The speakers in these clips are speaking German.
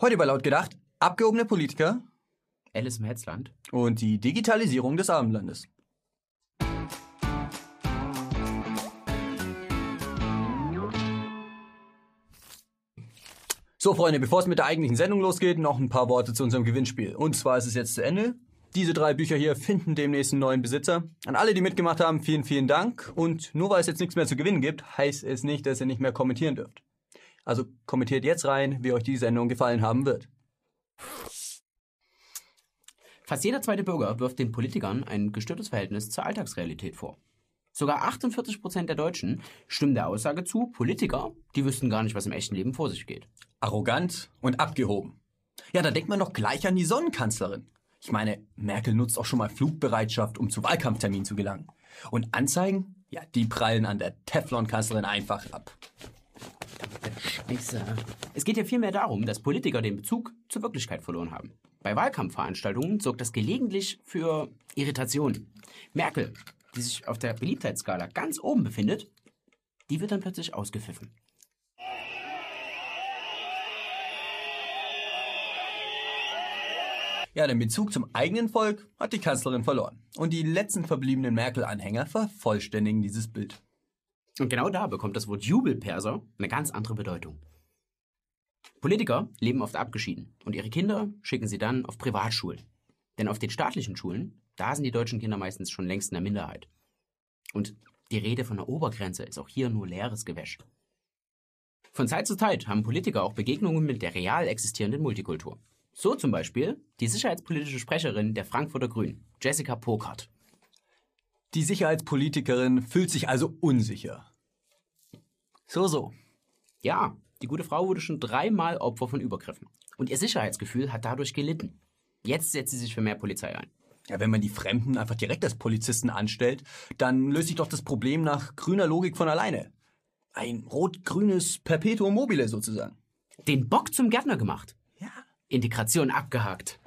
Heute bei Laut gedacht, abgehobene Politiker Alice im Hetzland. und die Digitalisierung des Abendlandes. So, Freunde, bevor es mit der eigentlichen Sendung losgeht, noch ein paar Worte zu unserem Gewinnspiel. Und zwar ist es jetzt zu Ende. Diese drei Bücher hier finden demnächst einen neuen Besitzer. An alle, die mitgemacht haben, vielen, vielen Dank. Und nur weil es jetzt nichts mehr zu gewinnen gibt, heißt es nicht, dass ihr nicht mehr kommentieren dürft. Also kommentiert jetzt rein, wie euch die Sendung gefallen haben wird. Fast jeder zweite Bürger wirft den Politikern ein gestörtes Verhältnis zur Alltagsrealität vor. Sogar 48 Prozent der Deutschen stimmen der Aussage zu, Politiker, die wüssten gar nicht, was im echten Leben vor sich geht. Arrogant und abgehoben. Ja, da denkt man doch gleich an die Sonnenkanzlerin. Ich meine, Merkel nutzt auch schon mal Flugbereitschaft, um zu Wahlkampfterminen zu gelangen. Und Anzeigen? Ja, die prallen an der Teflon-Kanzlerin einfach ab. Scheiße. Es geht ja vielmehr darum, dass Politiker den Bezug zur Wirklichkeit verloren haben. Bei Wahlkampfveranstaltungen sorgt das gelegentlich für Irritation. Merkel, die sich auf der Beliebtheitsskala ganz oben befindet, die wird dann plötzlich ausgepfiffen. Ja, den Bezug zum eigenen Volk hat die Kanzlerin verloren. Und die letzten verbliebenen Merkel-Anhänger vervollständigen dieses Bild. Und genau da bekommt das Wort Jubelperser eine ganz andere Bedeutung. Politiker leben oft abgeschieden und ihre Kinder schicken sie dann auf Privatschulen. Denn auf den staatlichen Schulen, da sind die deutschen Kinder meistens schon längst in der Minderheit. Und die Rede von der Obergrenze ist auch hier nur leeres Gewäsch. Von Zeit zu Zeit haben Politiker auch Begegnungen mit der real existierenden Multikultur. So zum Beispiel die sicherheitspolitische Sprecherin der Frankfurter Grünen, Jessica Pokart. Die Sicherheitspolitikerin fühlt sich also unsicher. So, so. Ja, die gute Frau wurde schon dreimal Opfer von Übergriffen. Und ihr Sicherheitsgefühl hat dadurch gelitten. Jetzt setzt sie sich für mehr Polizei ein. Ja, wenn man die Fremden einfach direkt als Polizisten anstellt, dann löst sich doch das Problem nach grüner Logik von alleine. Ein rot-grünes Perpetuum mobile sozusagen. Den Bock zum Gärtner gemacht. Ja. Integration abgehakt.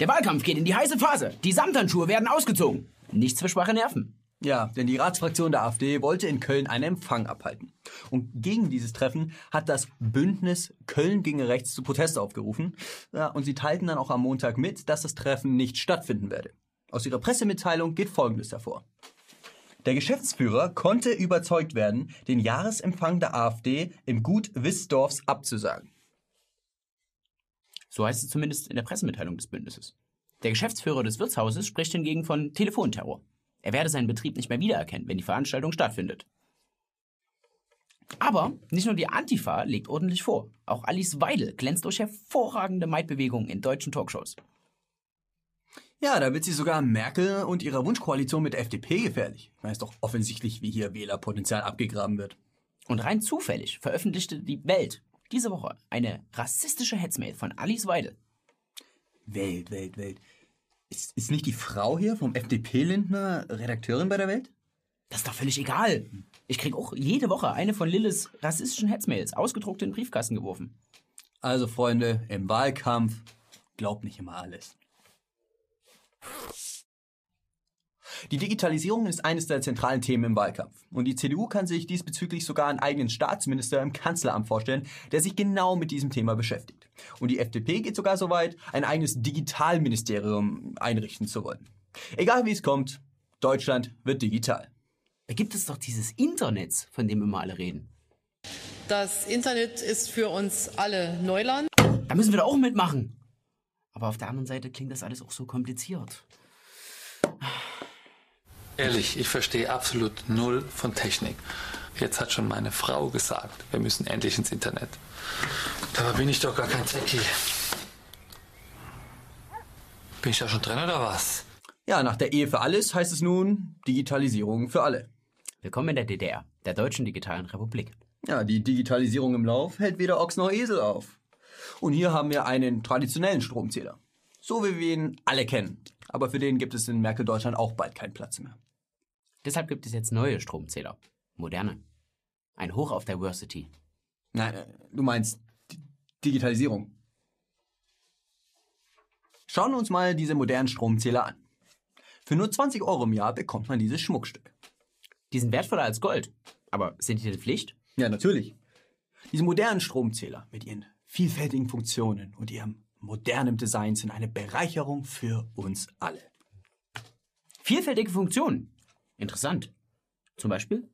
Der Wahlkampf geht in die heiße Phase. Die Samthandschuhe werden ausgezogen. Nichts für schwache Nerven. Ja, denn die Ratsfraktion der AfD wollte in Köln einen Empfang abhalten. Und gegen dieses Treffen hat das Bündnis Köln gegen Rechts zu Protest aufgerufen. Ja, und sie teilten dann auch am Montag mit, dass das Treffen nicht stattfinden werde. Aus ihrer Pressemitteilung geht Folgendes hervor. Der Geschäftsführer konnte überzeugt werden, den Jahresempfang der AfD im Gut Wissdorfs abzusagen. So heißt es zumindest in der Pressemitteilung des Bündnisses. Der Geschäftsführer des Wirtshauses spricht hingegen von Telefonterror. Er werde seinen Betrieb nicht mehr wiedererkennen, wenn die Veranstaltung stattfindet. Aber nicht nur die Antifa legt ordentlich vor. Auch Alice Weidel glänzt durch hervorragende Maidbewegungen in deutschen Talkshows. Ja, da wird sie sogar Merkel und ihrer Wunschkoalition mit der FDP gefährlich. Da ist doch offensichtlich, wie hier Wählerpotenzial abgegraben wird. Und rein zufällig veröffentlichte die Welt diese Woche eine rassistische Hetzmail von Alice Weidel. Welt, Welt, Welt. Ist, ist nicht die Frau hier vom FDP-Lindner Redakteurin bei der Welt? Das ist doch völlig egal. Ich krieg auch jede Woche eine von Lilles rassistischen Hetzmails ausgedruckt in den Briefkasten geworfen. Also, Freunde, im Wahlkampf glaubt nicht immer alles. Die Digitalisierung ist eines der zentralen Themen im Wahlkampf. Und die CDU kann sich diesbezüglich sogar einen eigenen Staatsminister im Kanzleramt vorstellen, der sich genau mit diesem Thema beschäftigt. Und die FDP geht sogar so weit, ein eigenes Digitalministerium einrichten zu wollen. Egal wie es kommt, Deutschland wird digital. Da gibt es doch dieses Internet, von dem immer alle reden. Das Internet ist für uns alle Neuland. Da müssen wir doch auch mitmachen. Aber auf der anderen Seite klingt das alles auch so kompliziert. Ehrlich, ich verstehe absolut null von Technik. Jetzt hat schon meine Frau gesagt, wir müssen endlich ins Internet. Dabei bin ich doch gar kein Techie. Bin ich da schon drin oder was? Ja, nach der Ehe für alles heißt es nun Digitalisierung für alle. Willkommen in der DDR, der Deutschen Digitalen Republik. Ja, die Digitalisierung im Lauf hält weder Ochs noch Esel auf. Und hier haben wir einen traditionellen Stromzähler. So wie wir ihn alle kennen. Aber für den gibt es in Merkel-Deutschland auch bald keinen Platz mehr. Deshalb gibt es jetzt neue Stromzähler. Moderne. Ein Hoch auf Diversity. Nein, äh, du meinst Digitalisierung. Schauen wir uns mal diese modernen Stromzähler an. Für nur 20 Euro im Jahr bekommt man dieses Schmuckstück. Die sind wertvoller als Gold. Aber sind die denn Pflicht? Ja, natürlich. Diese modernen Stromzähler mit ihren vielfältigen Funktionen und ihrem modernen Design sind eine Bereicherung für uns alle. Vielfältige Funktionen. Interessant. Zum Beispiel?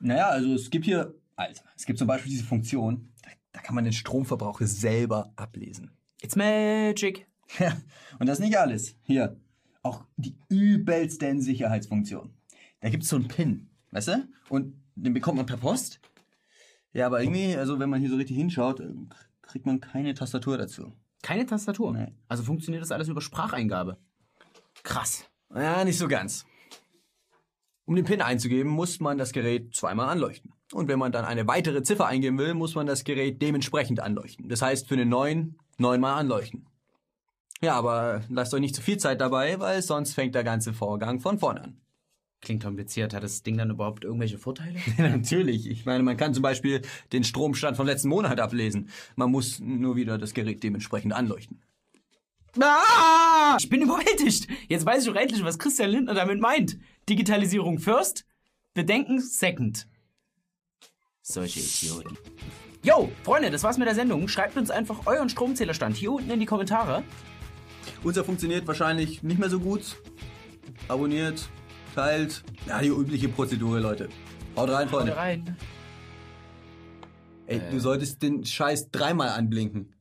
Naja, also es gibt hier, also es gibt zum Beispiel diese Funktion, da, da kann man den Stromverbrauch selber ablesen. It's magic. Ja, und das ist nicht alles. Hier, auch die übelsten Sicherheitsfunktionen. Da gibt es so einen Pin, weißt du? Und den bekommt man per Post. Ja, aber irgendwie, also wenn man hier so richtig hinschaut, äh, kriegt man keine Tastatur dazu. Keine Tastatur. Nee. Also funktioniert das alles über Spracheingabe. Krass. Ja, nicht so ganz. Um den PIN einzugeben, muss man das Gerät zweimal anleuchten. Und wenn man dann eine weitere Ziffer eingeben will, muss man das Gerät dementsprechend anleuchten. Das heißt, für den neuen neunmal anleuchten. Ja, aber lasst euch nicht zu viel Zeit dabei, weil sonst fängt der ganze Vorgang von vorne an. Klingt kompliziert. Hat das Ding dann überhaupt irgendwelche Vorteile? Natürlich. Ich meine, man kann zum Beispiel den Stromstand vom letzten Monat ablesen. Man muss nur wieder das Gerät dementsprechend anleuchten. Ah! Ich bin überwältigt. Jetzt weiß ich auch endlich, was Christian Lindner damit meint. Digitalisierung first, Bedenken second. Solche Idioten. Yo, Freunde, das war's mit der Sendung. Schreibt uns einfach euren Stromzählerstand hier unten in die Kommentare. Unser funktioniert wahrscheinlich nicht mehr so gut. Abonniert, teilt. Ja, die übliche Prozedur, Leute. Haut rein, Freunde. rein. Ey, du solltest den Scheiß dreimal anblinken.